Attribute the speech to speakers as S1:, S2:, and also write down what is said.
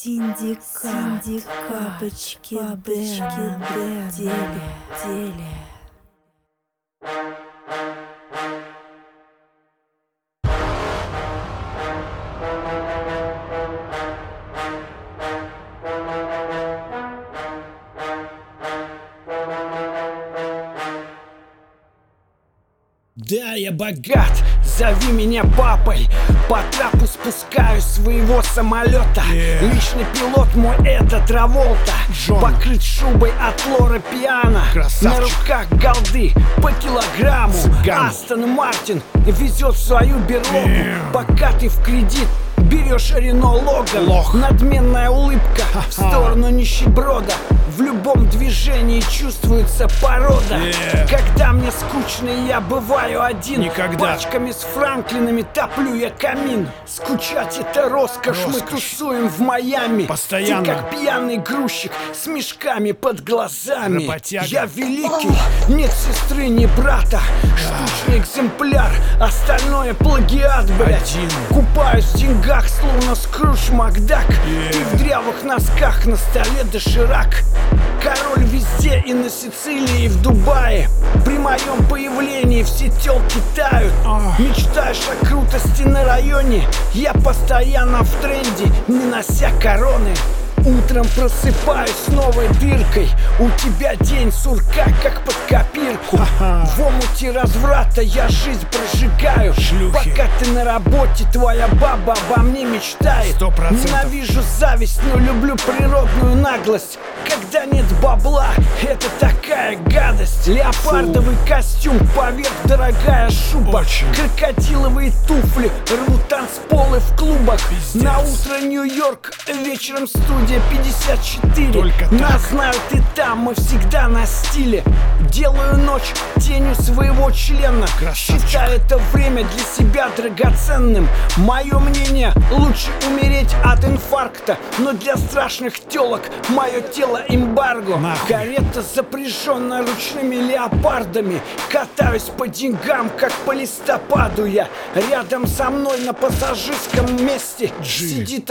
S1: Синдикат, Синдикат, бабочки, бабочки, в деле, деле.
S2: Да, я богат, зови меня папой По трапу спускаюсь своего самолета
S3: Yeah.
S2: Личный пилот мой это Траволта
S3: Джон.
S2: Покрыт шубой от Лора Пиано
S3: Красавчик.
S2: На руках голды по килограмму
S3: Цыган.
S2: Астон Мартин везет в свою берлогу
S3: Yeah.
S2: Пока ты в кредит берешь Рено Логан
S3: Лох.
S2: Надменная улыбка в сторону нищеброда В любом движении чувствуется порода
S3: Yeah.
S2: Когда мне скучно я бываю один
S3: Никогда.
S2: Пачками с Франклинами топлю я камин Скучать это роскошь, мы
S3: Роскошь.
S2: тусуем в Майами
S3: Постоянно.
S2: Ты как пьяный грузчик с мешками под глазами
S3: Работяга.
S2: Я великий, нет сестры, ни брата Штучный экземпляр, остальное плагиат, блядь.
S3: Один.
S2: Купаюсь в деньгах, словно Скрудж Макдак.
S3: Yeah.
S2: Ты в дрявых носках, на столе доширак. Король везде и на Сицилии, и в Дубае. При моем появлении все телки тают.
S3: Ах.
S2: Мечтаешь о крутости на районе. Я постоянно в тренде, не нося короны Утром просыпаюсь с новой дыркой У тебя день сурка, как под копирку. В омуте разврата я жизнь прожигаю
S3: Шлюхи.
S2: Пока ты на работе, твоя баба обо мне мечтает
S3: Сто процентов.
S2: Ненавижу зависть, но люблю природную наглость. Когда нет бабла, это такая гадость. Леопардовый костюм, поверх дорогая шуба.
S3: Очень.
S2: Крокодиловые туфли, рвут танцполы в клубах.
S3: Пиздец.
S2: На утро Нью-Йорк, вечером студия 54
S3: Только так.
S2: Нас знают и там, мы всегда на стиле. Делаю ночь тенью своего члена.
S3: Красавчик.
S2: Считаю это время для себя драгоценным. Мое мнение, лучше умереть от инфаркта Но для страшных телок мое тело эмбарго
S3: Нахуй.
S2: Карета запряжена ручными леопардами Катаюсь по деньгам, как по листопаду я Рядом со мной на пассажирском месте
S3: Джи.
S2: Сидит